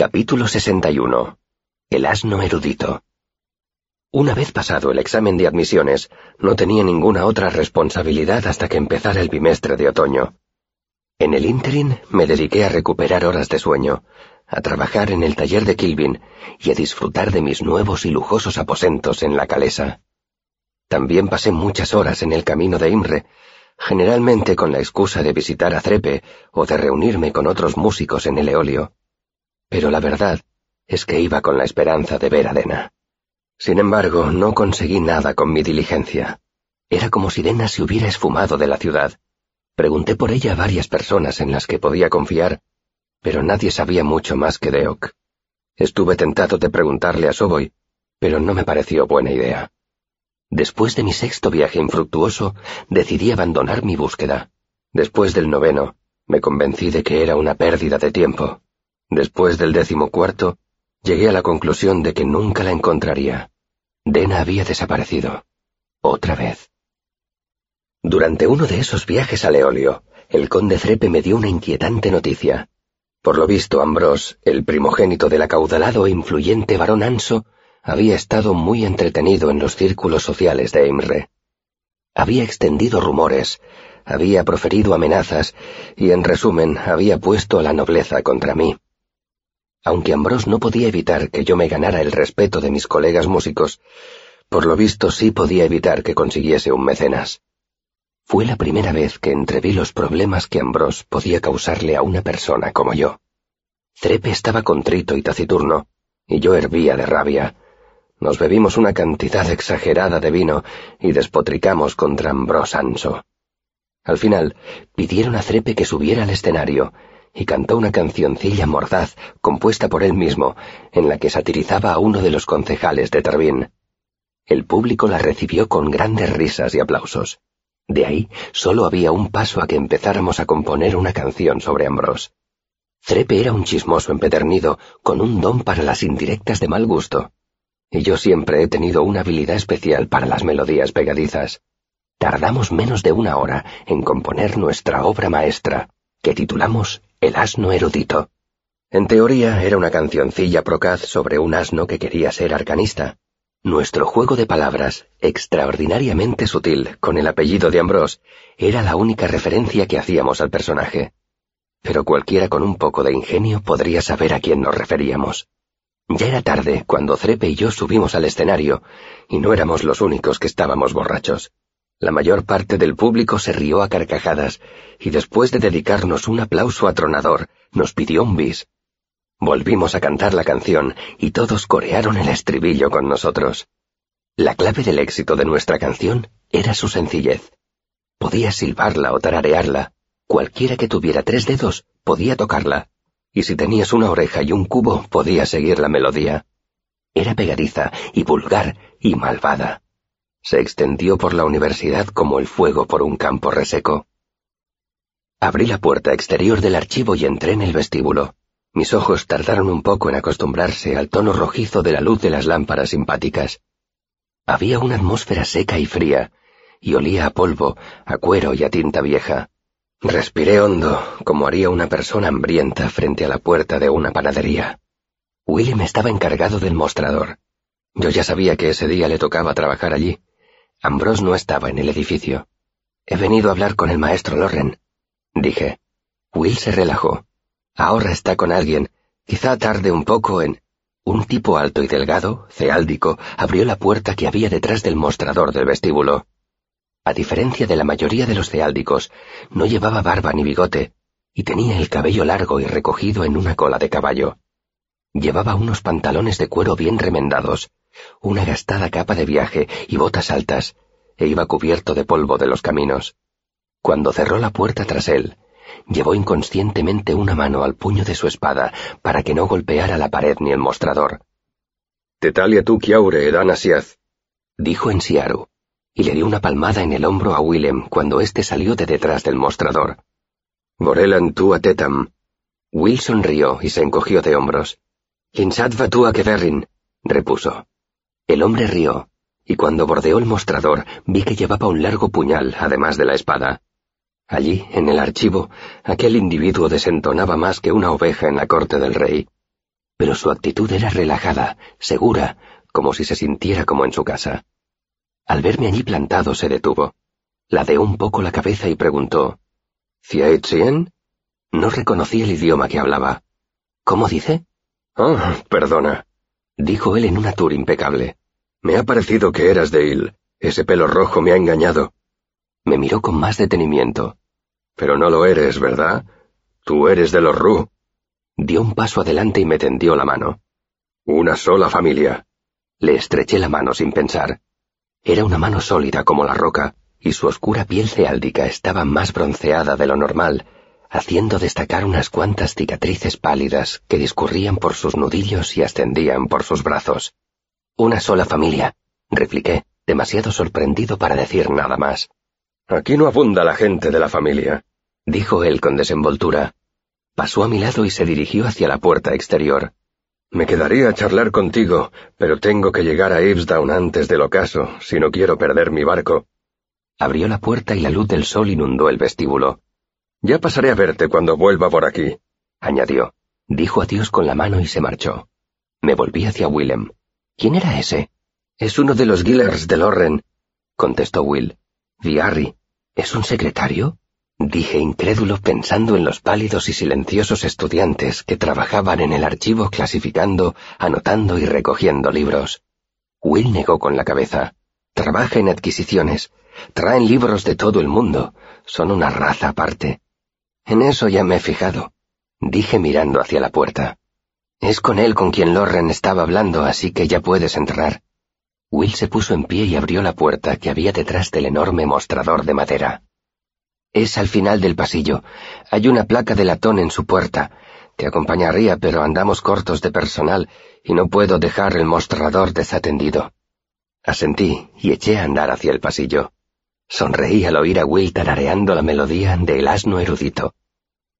Capítulo 61. El asno erudito. Una vez pasado el examen de admisiones, no tenía ninguna otra responsabilidad hasta que empezara el bimestre de otoño. En el ínterin me dediqué a recuperar horas de sueño, a trabajar en el taller de Kilvin y a disfrutar de mis nuevos y lujosos aposentos en la calesa. También pasé muchas horas en el camino de Imre, generalmente con la excusa de visitar a Trepe o de reunirme con otros músicos en el eolio pero la verdad es que iba con la esperanza de ver a Dena. Sin embargo, no conseguí nada con mi diligencia. Era como si Dena se hubiera esfumado de la ciudad. Pregunté por ella a varias personas en las que podía confiar, pero nadie sabía mucho más que Deok. Estuve tentado de preguntarle a Soboy, pero no me pareció buena idea. Después de mi sexto viaje infructuoso, decidí abandonar mi búsqueda. Después del noveno, me convencí de que era una pérdida de tiempo. Después del décimo cuarto, llegué a la conclusión de que nunca la encontraría. Dena había desaparecido. Otra vez. Durante uno de esos viajes a Leolio, el conde Frepe me dio una inquietante noticia. Por lo visto, Ambrose, el primogénito del acaudalado e influyente varón Anso, había estado muy entretenido en los círculos sociales de Imre. Había extendido rumores, había proferido amenazas y, en resumen, había puesto a la nobleza contra mí. Aunque Ambrose no podía evitar que yo me ganara el respeto de mis colegas músicos, por lo visto sí podía evitar que consiguiese un mecenas. Fue la primera vez que entreví los problemas que Ambrose podía causarle a una persona como yo. Trepe estaba contrito y taciturno, y yo hervía de rabia. Nos bebimos una cantidad exagerada de vino y despotricamos contra Ambrose Anso. Al final, pidieron a Trepe que subiera al escenario y cantó una cancioncilla mordaz compuesta por él mismo, en la que satirizaba a uno de los concejales de Tervín. El público la recibió con grandes risas y aplausos. De ahí solo había un paso a que empezáramos a componer una canción sobre Ambrose. Trepe era un chismoso empedernido, con un don para las indirectas de mal gusto. Y yo siempre he tenido una habilidad especial para las melodías pegadizas. Tardamos menos de una hora en componer nuestra obra maestra, que titulamos El asno erudito. En teoría era una cancioncilla procaz sobre un asno que quería ser arcanista. Nuestro juego de palabras, extraordinariamente sutil, con el apellido de Ambrose, era la única referencia que hacíamos al personaje. Pero cualquiera con un poco de ingenio podría saber a quién nos referíamos. Ya era tarde cuando Trepe y yo subimos al escenario, y no éramos los únicos que estábamos borrachos. La mayor parte del público se rió a carcajadas, y después de dedicarnos un aplauso atronador, nos pidió un bis. Volvimos a cantar la canción, y todos corearon el estribillo con nosotros. La clave del éxito de nuestra canción era su sencillez. Podías silbarla o tararearla. Cualquiera que tuviera tres dedos podía tocarla, y si tenías una oreja y un cubo podía seguir la melodía. Era pegadiza y vulgar y malvada se extendió por la universidad como el fuego por un campo reseco. Abrí la puerta exterior del archivo y entré en el vestíbulo. Mis ojos tardaron un poco en acostumbrarse al tono rojizo de la luz de las lámparas simpáticas. Había una atmósfera seca y fría, y olía a polvo, a cuero y a tinta vieja. Respiré hondo, como haría una persona hambrienta frente a la puerta de una panadería. William estaba encargado del mostrador. Yo ya sabía que ese día le tocaba trabajar allí. Ambrose no estaba en el edificio. He venido a hablar con el maestro Loren, dije. Will se relajó. Ahora está con alguien. Quizá tarde un poco en... Un tipo alto y delgado, ceáldico, abrió la puerta que había detrás del mostrador del vestíbulo. A diferencia de la mayoría de los ceáldicos, no llevaba barba ni bigote, y tenía el cabello largo y recogido en una cola de caballo. Llevaba unos pantalones de cuero bien remendados, una gastada capa de viaje y botas altas, e iba cubierto de polvo de los caminos. Cuando cerró la puerta tras él, llevó inconscientemente una mano al puño de su espada para que no golpeara la pared ni el mostrador. Tetalia tu kiaure edanasiaz, dijo en Siaru, y le dio una palmada en el hombro a Willem cuando éste salió de detrás del mostrador. Borelan tu atetam. Will sonrió y se encogió de hombros. Insatva tu a repuso. El hombre rió, y cuando bordeó el mostrador vi que llevaba un largo puñal, además de la espada. Allí, en el archivo, aquel individuo desentonaba más que una oveja en la corte del rey. pero su actitud era relajada, segura, como si se sintiera como en su casa. Al verme allí plantado se detuvo. Ladeó un poco la cabeza y preguntó ¿Ciaetien? No reconocí el idioma que hablaba. ¿Cómo dice? Oh, perdona, dijo él en una tour impecable. Me ha parecido que eras de Il. Ese pelo rojo me ha engañado. Me miró con más detenimiento. Pero no lo eres, ¿verdad? Tú eres de los Ru. Dio un paso adelante y me tendió la mano. Una sola familia. Le estreché la mano sin pensar. Era una mano sólida como la roca, y su oscura piel ceáldica estaba más bronceada de lo normal, haciendo destacar unas cuantas cicatrices pálidas que discurrían por sus nudillos y ascendían por sus brazos. Una sola familia, repliqué, demasiado sorprendido para decir nada más. Aquí no abunda la gente de la familia, dijo él con desenvoltura. Pasó a mi lado y se dirigió hacia la puerta exterior. Me quedaría a charlar contigo, pero tengo que llegar a Ipsdown antes del ocaso, si no quiero perder mi barco. Abrió la puerta y la luz del sol inundó el vestíbulo. Ya pasaré a verte cuando vuelva por aquí, añadió. Dijo adiós con la mano y se marchó. Me volví hacia Willem. ¿Quién era ese? Es uno de los Gillers de Lorren, contestó Will. Viarry. ¿Es un secretario? Dije incrédulo pensando en los pálidos y silenciosos estudiantes que trabajaban en el archivo clasificando, anotando y recogiendo libros. Will negó con la cabeza. Trabaja en adquisiciones. Traen libros de todo el mundo. Son una raza aparte. En eso ya me he fijado. Dije mirando hacia la puerta. Es con él con quien Lorren estaba hablando, así que ya puedes entrar. Will se puso en pie y abrió la puerta que había detrás del enorme mostrador de madera. Es al final del pasillo. Hay una placa de latón en su puerta. Te acompañaría, pero andamos cortos de personal y no puedo dejar el mostrador desatendido. Asentí y eché a andar hacia el pasillo. Sonreí al oír a Will tarareando la melodía del asno erudito.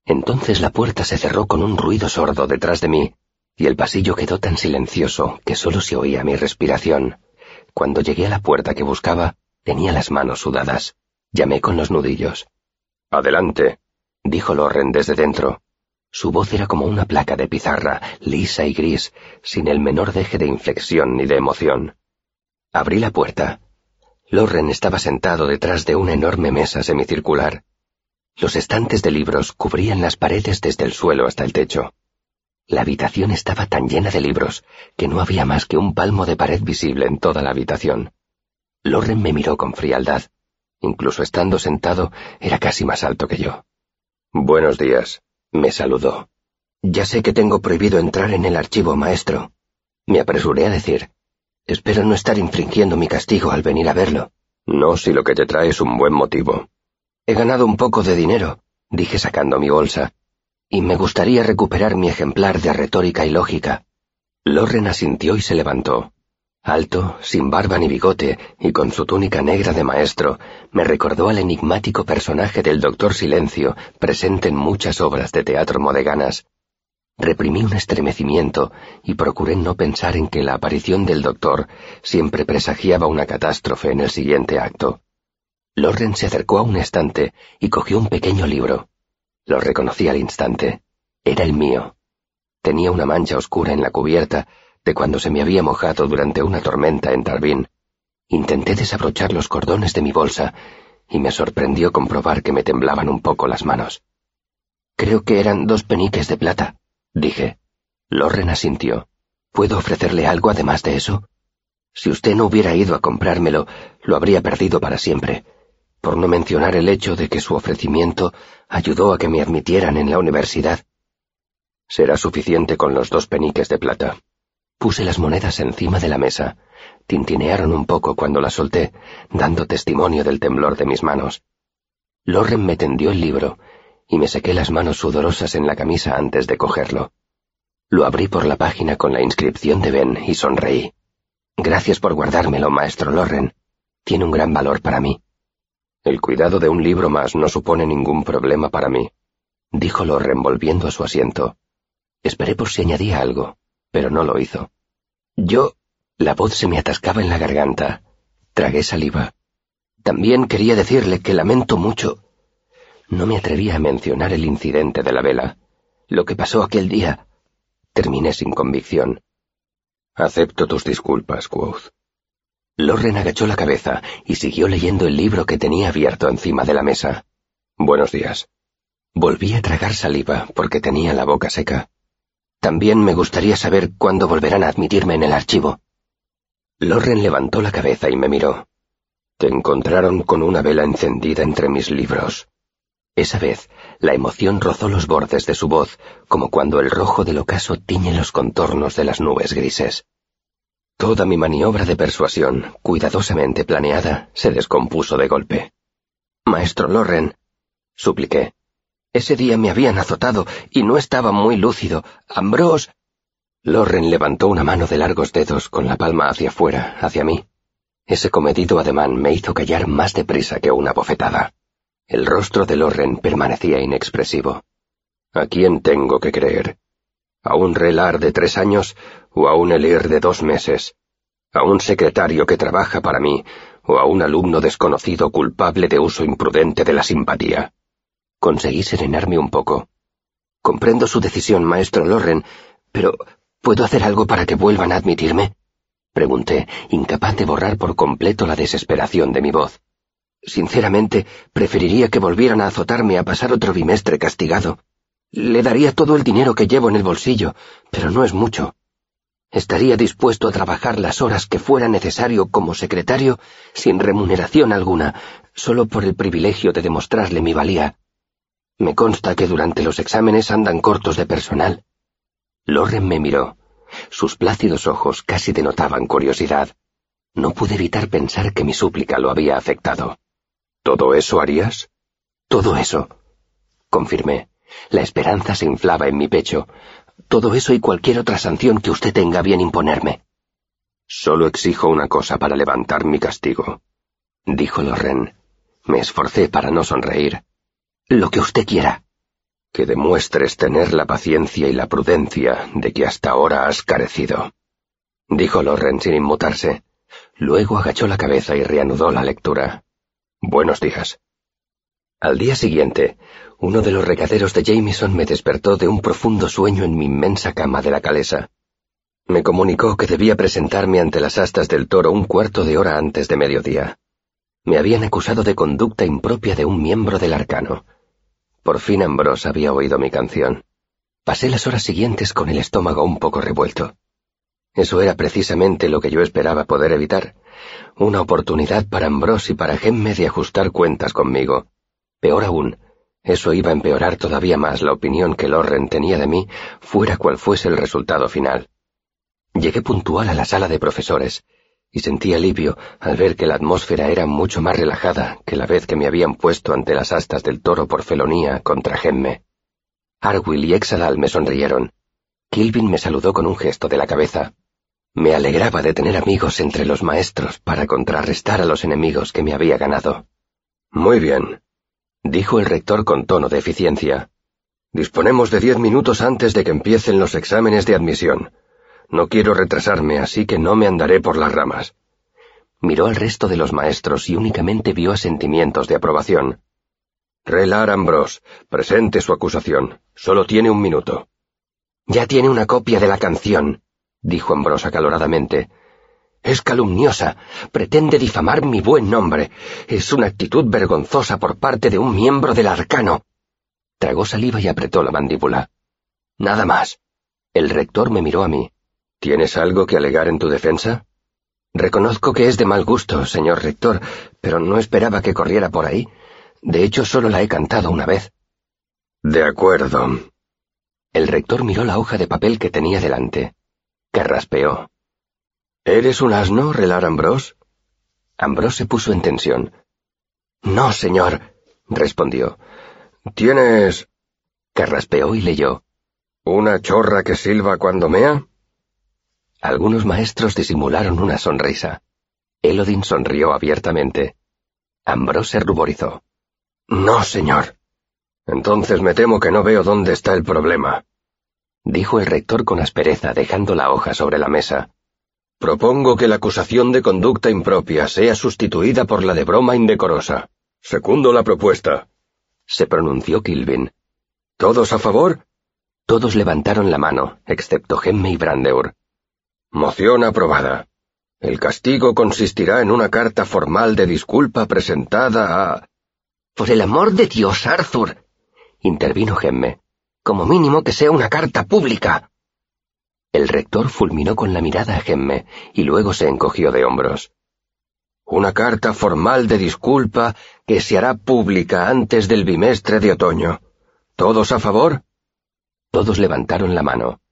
Entonces la puerta se cerró con un ruido sordo detrás de mí, y el pasillo quedó tan silencioso que solo se oía mi respiración. Cuando llegué a la puerta que buscaba, tenía las manos sudadas. Llamé con los nudillos. Adelante, dijo Loren desde dentro. Su voz era como una placa de pizarra, lisa y gris, sin el menor deje de inflexión ni de emoción. Abrí la puerta. Loren estaba sentado detrás de una enorme mesa semicircular. Los estantes de libros cubrían las paredes desde el suelo hasta el techo. La habitación estaba tan llena de libros que no había más que un palmo de pared visible en toda la habitación. Loren me miró con frialdad. Incluso estando sentado, era casi más alto que yo. Buenos días, me saludó. Ya sé que tengo prohibido entrar en el archivo, maestro. Me apresuré a decir. Espero no estar infringiendo mi castigo al venir a verlo. No si lo que te trae es un buen motivo. He ganado un poco de dinero, dije sacando mi bolsa, y me gustaría recuperar mi ejemplar de retórica y lógica. Loren asintió y se levantó. Alto, sin barba ni bigote y con su túnica negra de maestro, me recordó al enigmático personaje del doctor Silencio, presente en muchas obras de teatro modeganas. Reprimí un estremecimiento y procuré no pensar en que la aparición del doctor siempre presagiaba una catástrofe en el siguiente acto. Loren se acercó a un estante y cogió un pequeño libro. Lo reconocí al instante. Era el mío. Tenía una mancha oscura en la cubierta de cuando se me había mojado durante una tormenta en Tarbín. Intenté desabrochar los cordones de mi bolsa y me sorprendió comprobar que me temblaban un poco las manos. Creo que eran dos peniques de plata, dije. Lorren asintió. ¿Puedo ofrecerle algo además de eso? Si usted no hubiera ido a comprármelo, lo habría perdido para siempre, por no mencionar el hecho de que su ofrecimiento ayudó a que me admitieran en la universidad. Será suficiente con los dos peniques de plata. Puse las monedas encima de la mesa. Tintinearon un poco cuando las solté, dando testimonio del temblor de mis manos. Loren me tendió el libro, y me sequé las manos sudorosas en la camisa antes de cogerlo. Lo abrí por la página con la inscripción de Ben y sonreí. Gracias por guardármelo, maestro Loren. Tiene un gran valor para mí. El cuidado de un libro más no supone ningún problema para mí, dijo Loren volviendo a su asiento. Esperé por si añadía algo pero no lo hizo. Yo... La voz se me atascaba en la garganta. Tragué saliva. También quería decirle que lamento mucho. No me atrevía a mencionar el incidente de la vela, lo que pasó aquel día. terminé sin convicción. Acepto tus disculpas, Quoth. Lorren agachó la cabeza y siguió leyendo el libro que tenía abierto encima de la mesa. Buenos días. Volví a tragar saliva porque tenía la boca seca. También me gustaría saber cuándo volverán a admitirme en el archivo. Lorren levantó la cabeza y me miró. Te encontraron con una vela encendida entre mis libros. Esa vez, la emoción rozó los bordes de su voz, como cuando el rojo del ocaso tiñe los contornos de las nubes grises. Toda mi maniobra de persuasión, cuidadosamente planeada, se descompuso de golpe. Maestro Lorren, supliqué. Ese día me habían azotado y no estaba muy lúcido. Ambrose. Lorren levantó una mano de largos dedos con la palma hacia afuera, hacia mí. Ese comedido ademán me hizo callar más deprisa que una bofetada. El rostro de Lorren permanecía inexpresivo. ¿A quién tengo que creer? ¿A un relar de tres años o a un elir de dos meses? ¿A un secretario que trabaja para mí o a un alumno desconocido culpable de uso imprudente de la simpatía? Conseguí serenarme un poco. Comprendo su decisión, maestro Lorren, pero ¿puedo hacer algo para que vuelvan a admitirme? Pregunté, incapaz de borrar por completo la desesperación de mi voz. Sinceramente, preferiría que volvieran a azotarme a pasar otro bimestre castigado. Le daría todo el dinero que llevo en el bolsillo, pero no es mucho. Estaría dispuesto a trabajar las horas que fuera necesario como secretario sin remuneración alguna, solo por el privilegio de demostrarle mi valía. Me consta que durante los exámenes andan cortos de personal. Loren me miró. Sus plácidos ojos casi denotaban curiosidad. No pude evitar pensar que mi súplica lo había afectado. ¿Todo eso harías? Todo eso, confirmé. La esperanza se inflaba en mi pecho. Todo eso y cualquier otra sanción que usted tenga bien imponerme. Solo exijo una cosa para levantar mi castigo, dijo Lorren. Me esforcé para no sonreír. Lo que usted quiera. Que demuestres tener la paciencia y la prudencia de que hasta ahora has carecido, dijo Lorren sin inmutarse. Luego agachó la cabeza y reanudó la lectura. Buenos días. Al día siguiente, uno de los regaderos de Jameson me despertó de un profundo sueño en mi inmensa cama de la calesa. Me comunicó que debía presentarme ante las astas del toro un cuarto de hora antes de mediodía. Me habían acusado de conducta impropia de un miembro del arcano. Por fin Ambrose había oído mi canción. Pasé las horas siguientes con el estómago un poco revuelto. Eso era precisamente lo que yo esperaba poder evitar, una oportunidad para Ambrose y para Gemme de ajustar cuentas conmigo. Peor aún, eso iba a empeorar todavía más la opinión que Lorren tenía de mí, fuera cual fuese el resultado final. Llegué puntual a la sala de profesores, y sentí alivio al ver que la atmósfera era mucho más relajada que la vez que me habían puesto ante las astas del toro por felonía contra Gemme. Arwill y Exadal me sonrieron. Kilvin me saludó con un gesto de la cabeza. Me alegraba de tener amigos entre los maestros para contrarrestar a los enemigos que me había ganado. Muy bien, dijo el rector con tono de eficiencia. Disponemos de diez minutos antes de que empiecen los exámenes de admisión. No quiero retrasarme, así que no me andaré por las ramas. Miró al resto de los maestros y únicamente vio asentimientos de aprobación. Relar Ambrose, presente su acusación. Solo tiene un minuto. Ya tiene una copia de la canción, dijo Ambrose acaloradamente. Es calumniosa. Pretende difamar mi buen nombre. Es una actitud vergonzosa por parte de un miembro del arcano. Tragó saliva y apretó la mandíbula. Nada más. El rector me miró a mí. ¿Tienes algo que alegar en tu defensa? Reconozco que es de mal gusto, señor rector, pero no esperaba que corriera por ahí. De hecho, solo la he cantado una vez. De acuerdo. El rector miró la hoja de papel que tenía delante. Carraspeó. ¿Eres un asno, Relar Ambrose? Ambrose se puso en tensión. No, señor, respondió. ¿Tienes... Carraspeó y leyó. ¿Una chorra que silba cuando mea? Algunos maestros disimularon una sonrisa. Elodin sonrió abiertamente. Ambrose se ruborizó. No, señor. Entonces me temo que no veo dónde está el problema dijo el rector con aspereza, dejando la hoja sobre la mesa. Propongo que la acusación de conducta impropia sea sustituida por la de broma indecorosa. Segundo la propuesta. Se pronunció Kilvin. ¿Todos a favor? Todos levantaron la mano, excepto Gemme y Brandeur. Moción aprobada. El castigo consistirá en una carta formal de disculpa presentada a... Por el amor de Dios, Arthur, intervino Gemme. Como mínimo que sea una carta pública. El rector fulminó con la mirada a Gemme y luego se encogió de hombros. Una carta formal de disculpa que se hará pública antes del bimestre de otoño. ¿Todos a favor? Todos levantaron la mano.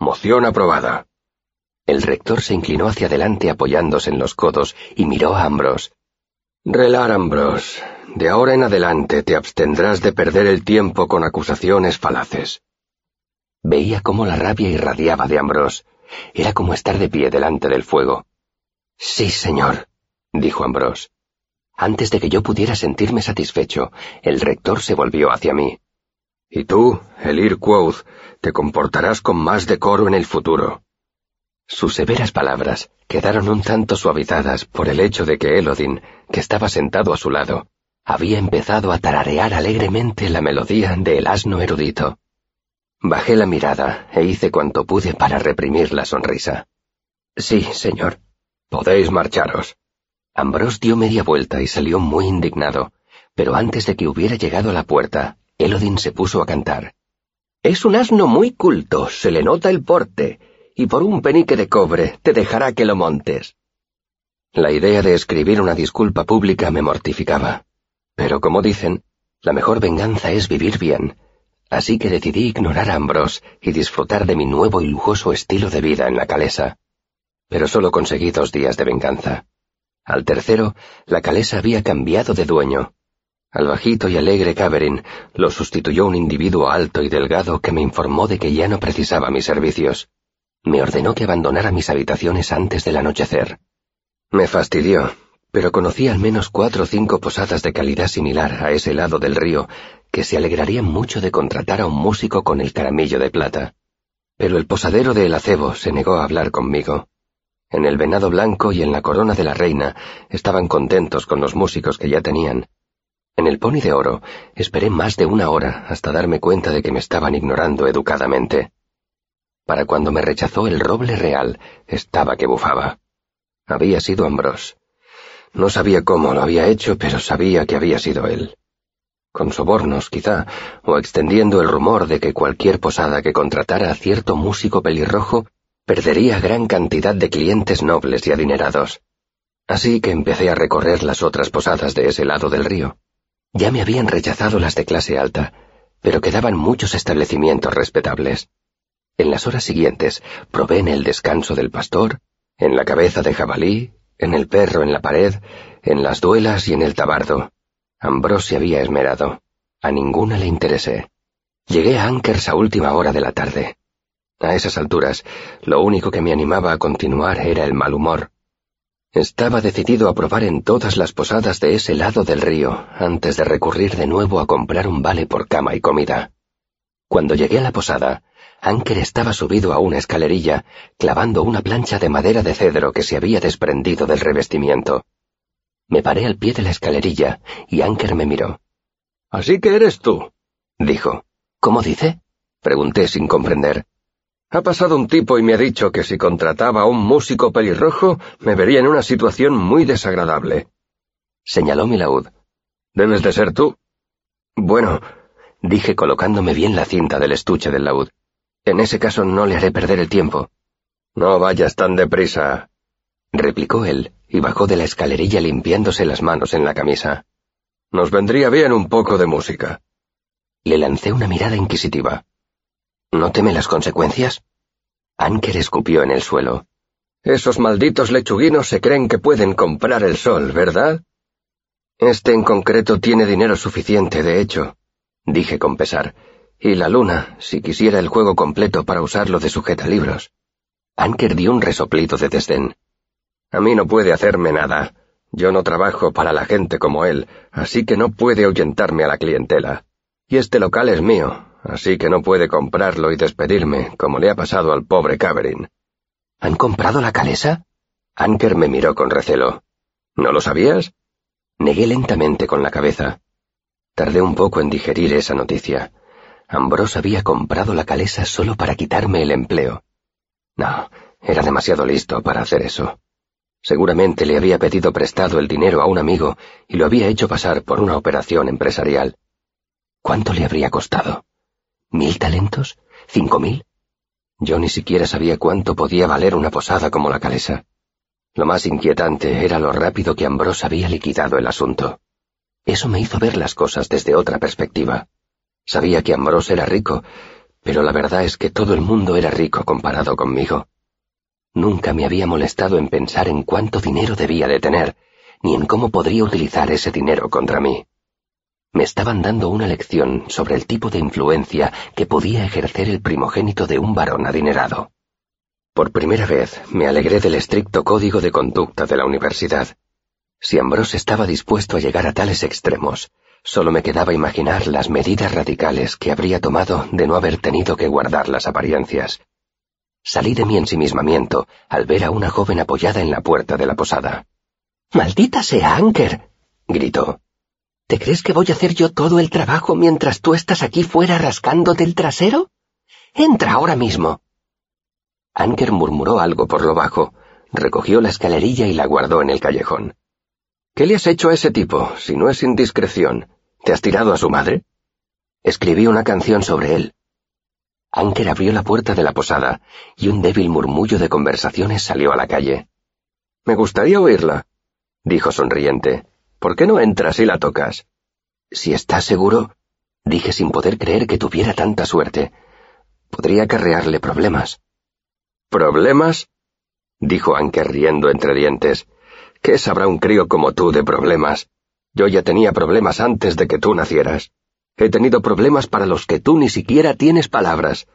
Moción aprobada. El rector se inclinó hacia adelante apoyándose en los codos y miró a Ambrose. Relar Ambrose, de ahora en adelante te abstendrás de perder el tiempo con acusaciones falaces. Veía cómo la rabia irradiaba de Ambrose. Era como estar de pie delante del fuego. Sí, señor, dijo Ambrose. Antes de que yo pudiera sentirme satisfecho, el rector se volvió hacia mí. Y tú, Elir Quoth, te comportarás con más decoro en el futuro. Sus severas palabras quedaron un tanto suavizadas por el hecho de que Elodin, que estaba sentado a su lado, había empezado a tararear alegremente la melodía del asno erudito. Bajé la mirada e hice cuanto pude para reprimir la sonrisa. Sí, señor. Podéis marcharos. Ambrose dio media vuelta y salió muy indignado, pero antes de que hubiera llegado a la puerta, Elodin se puso a cantar. Es un asno muy culto, se le nota el porte, y por un penique de cobre te dejará que lo montes. La idea de escribir una disculpa pública me mortificaba. Pero como dicen, la mejor venganza es vivir bien, así que decidí ignorar a Ambrose y disfrutar de mi nuevo y lujoso estilo de vida en la calesa. Pero solo conseguí dos días de venganza. Al tercero, la calesa había cambiado de dueño. Al bajito y alegre Caverin lo sustituyó un individuo alto y delgado que me informó de que ya no precisaba mis servicios. Me ordenó que abandonara mis habitaciones antes del anochecer. Me fastidió, pero conocí al menos cuatro o cinco posadas de calidad similar a ese lado del río que se alegrarían mucho de contratar a un músico con el caramillo de plata. Pero el posadero de El Acebo se negó a hablar conmigo. En el Venado Blanco y en la Corona de la Reina estaban contentos con los músicos que ya tenían. En el Pony de Oro esperé más de una hora hasta darme cuenta de que me estaban ignorando educadamente. Para cuando me rechazó el roble real, estaba que bufaba. Había sido Ambrose. No sabía cómo lo había hecho, pero sabía que había sido él. Con sobornos, quizá, o extendiendo el rumor de que cualquier posada que contratara a cierto músico pelirrojo perdería gran cantidad de clientes nobles y adinerados. Así que empecé a recorrer las otras posadas de ese lado del río. Ya me habían rechazado las de clase alta, pero quedaban muchos establecimientos respetables. En las horas siguientes probé en el descanso del pastor, en la cabeza de jabalí, en el perro en la pared, en las duelas y en el tabardo. Ambrose se había esmerado. A ninguna le interesé. Llegué a Ankers a última hora de la tarde. A esas alturas, lo único que me animaba a continuar era el mal humor. Estaba decidido a probar en todas las posadas de ese lado del río antes de recurrir de nuevo a comprar un vale por cama y comida. Cuando llegué a la posada, Anker estaba subido a una escalerilla, clavando una plancha de madera de cedro que se había desprendido del revestimiento. Me paré al pie de la escalerilla y Anker me miró. Así que eres tú, dijo. ¿Cómo dice? pregunté sin comprender. Ha pasado un tipo y me ha dicho que si contrataba a un músico pelirrojo me vería en una situación muy desagradable. Señaló mi laúd. Debes de ser tú. Bueno, dije colocándome bien la cinta del estuche del laúd. En ese caso no le haré perder el tiempo. No vayas tan deprisa, replicó él, y bajó de la escalerilla limpiándose las manos en la camisa. Nos vendría bien un poco de música. Le lancé una mirada inquisitiva. ¿No teme las consecuencias? Anker escupió en el suelo. Esos malditos lechuguinos se creen que pueden comprar el sol, ¿verdad? Este en concreto tiene dinero suficiente, de hecho, dije con pesar, y la luna, si quisiera el juego completo para usarlo de sujetalibros. Anker dio un resoplido de desdén. A mí no puede hacerme nada. Yo no trabajo para la gente como él, así que no puede ahuyentarme a la clientela. Y este local es mío, así que no puede comprarlo y despedirme, como le ha pasado al pobre Caverin. ¿Han comprado la calesa? Anker me miró con recelo. ¿No lo sabías? Negué lentamente con la cabeza. Tardé un poco en digerir esa noticia. Ambrose había comprado la calesa solo para quitarme el empleo. No, era demasiado listo para hacer eso. Seguramente le había pedido prestado el dinero a un amigo y lo había hecho pasar por una operación empresarial. ¿Cuánto le habría costado? ¿Mil talentos? ¿Cinco mil? Yo ni siquiera sabía cuánto podía valer una posada como la calesa. Lo más inquietante era lo rápido que Ambrose había liquidado el asunto. Eso me hizo ver las cosas desde otra perspectiva. Sabía que Ambrose era rico, pero la verdad es que todo el mundo era rico comparado conmigo. Nunca me había molestado en pensar en cuánto dinero debía de tener, ni en cómo podría utilizar ese dinero contra mí. Me estaban dando una lección sobre el tipo de influencia que podía ejercer el primogénito de un varón adinerado. Por primera vez me alegré del estricto código de conducta de la universidad. Si Ambrose estaba dispuesto a llegar a tales extremos, solo me quedaba imaginar las medidas radicales que habría tomado de no haber tenido que guardar las apariencias, Salí de mi ensimismamiento al ver a una joven apoyada en la puerta de la posada. Maldita sea, Anker, gritó. ¿Te crees que voy a hacer yo todo el trabajo mientras tú estás aquí fuera rascándote el trasero? Entra ahora mismo. Anker murmuró algo por lo bajo, recogió la escalerilla y la guardó en el callejón. ¿Qué le has hecho a ese tipo, si no es indiscreción? ¿Te has tirado a su madre? Escribí una canción sobre él, Anker abrió la puerta de la posada y un débil murmullo de conversaciones salió a la calle. Me gustaría oírla, dijo sonriente. ¿Por qué no entras y la tocas? Si estás seguro, dije sin poder creer que tuviera tanta suerte. Podría acarrearle problemas. ¿Problemas? dijo Anker riendo entre dientes. ¿Qué sabrá un crío como tú de problemas? Yo ya tenía problemas antes de que tú nacieras. He tenido problemas para los que tú ni siquiera tienes palabras.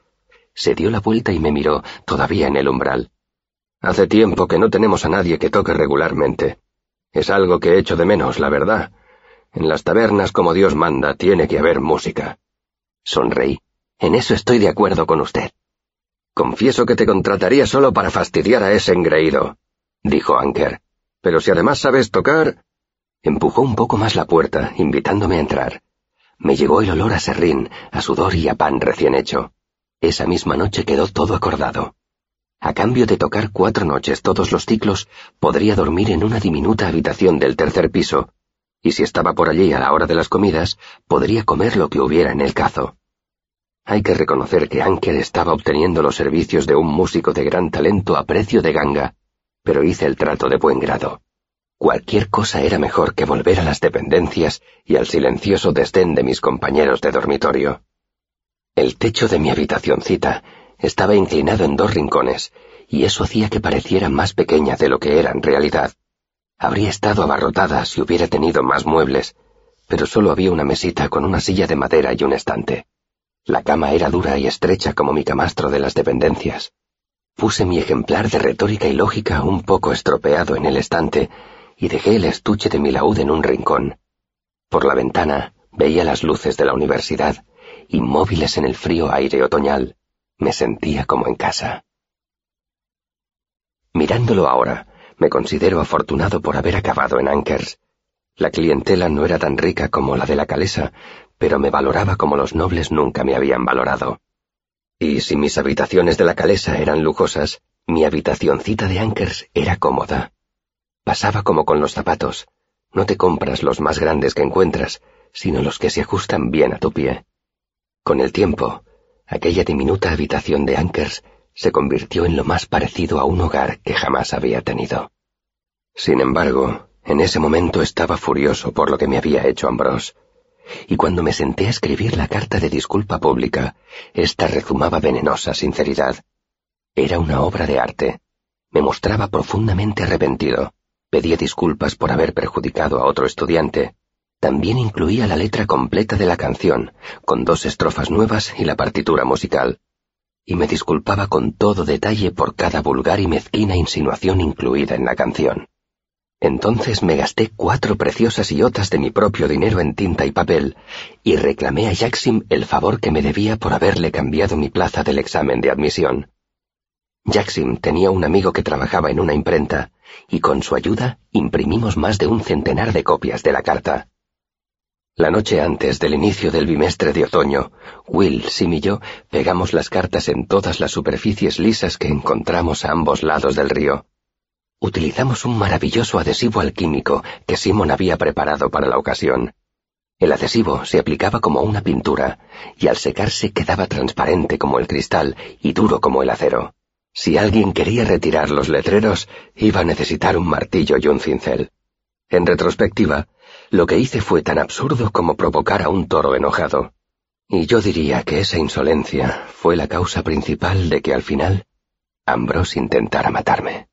Se dio la vuelta y me miró, todavía en el umbral. Hace tiempo que no tenemos a nadie que toque regularmente. Es algo que echo de menos, la verdad. En las tabernas como Dios manda tiene que haber música. Sonreí. En eso estoy de acuerdo con usted. Confieso que te contrataría solo para fastidiar a ese engreído, dijo Anker. Pero si además sabes tocar... Empujó un poco más la puerta, invitándome a entrar me llegó el olor a serrín, a sudor y a pan recién hecho. Esa misma noche quedó todo acordado. A cambio de tocar cuatro noches todos los ciclos, podría dormir en una diminuta habitación del tercer piso, y si estaba por allí a la hora de las comidas, podría comer lo que hubiera en el cazo. Hay que reconocer que Anker estaba obteniendo los servicios de un músico de gran talento a precio de ganga, pero hice el trato de buen grado. Cualquier cosa era mejor que volver a las dependencias y al silencioso desdén de mis compañeros de dormitorio. El techo de mi habitacioncita estaba inclinado en dos rincones, y eso hacía que pareciera más pequeña de lo que era en realidad. Habría estado abarrotada si hubiera tenido más muebles, pero solo había una mesita con una silla de madera y un estante. La cama era dura y estrecha como mi camastro de las dependencias. Puse mi ejemplar de retórica y lógica un poco estropeado en el estante, y dejé el estuche de mi laúd en un rincón. Por la ventana veía las luces de la universidad, inmóviles en el frío aire otoñal. Me sentía como en casa. Mirándolo ahora, me considero afortunado por haber acabado en Ankers. La clientela no era tan rica como la de la calesa, pero me valoraba como los nobles nunca me habían valorado. Y si mis habitaciones de la calesa eran lujosas, mi habitacioncita de Ankers era cómoda. Pasaba como con los zapatos. No te compras los más grandes que encuentras, sino los que se ajustan bien a tu pie. Con el tiempo, aquella diminuta habitación de Ankers se convirtió en lo más parecido a un hogar que jamás había tenido. Sin embargo, en ese momento estaba furioso por lo que me había hecho Ambrose, y cuando me senté a escribir la carta de disculpa pública, ésta rezumaba venenosa sinceridad. Era una obra de arte. Me mostraba profundamente arrepentido. Pedía disculpas por haber perjudicado a otro estudiante. También incluía la letra completa de la canción, con dos estrofas nuevas y la partitura musical. Y me disculpaba con todo detalle por cada vulgar y mezquina insinuación incluida en la canción. Entonces me gasté cuatro preciosas iotas de mi propio dinero en tinta y papel, y reclamé a Jackson el favor que me debía por haberle cambiado mi plaza del examen de admisión. Jackson tenía un amigo que trabajaba en una imprenta, y con su ayuda imprimimos más de un centenar de copias de la carta. La noche antes del inicio del bimestre de otoño, Will, Sim y yo pegamos las cartas en todas las superficies lisas que encontramos a ambos lados del río. Utilizamos un maravilloso adhesivo alquímico que Simon había preparado para la ocasión. El adhesivo se aplicaba como una pintura, y al secarse quedaba transparente como el cristal y duro como el acero. Si alguien quería retirar los letreros, iba a necesitar un martillo y un cincel. En retrospectiva, lo que hice fue tan absurdo como provocar a un toro enojado. Y yo diría que esa insolencia fue la causa principal de que al final Ambrose intentara matarme.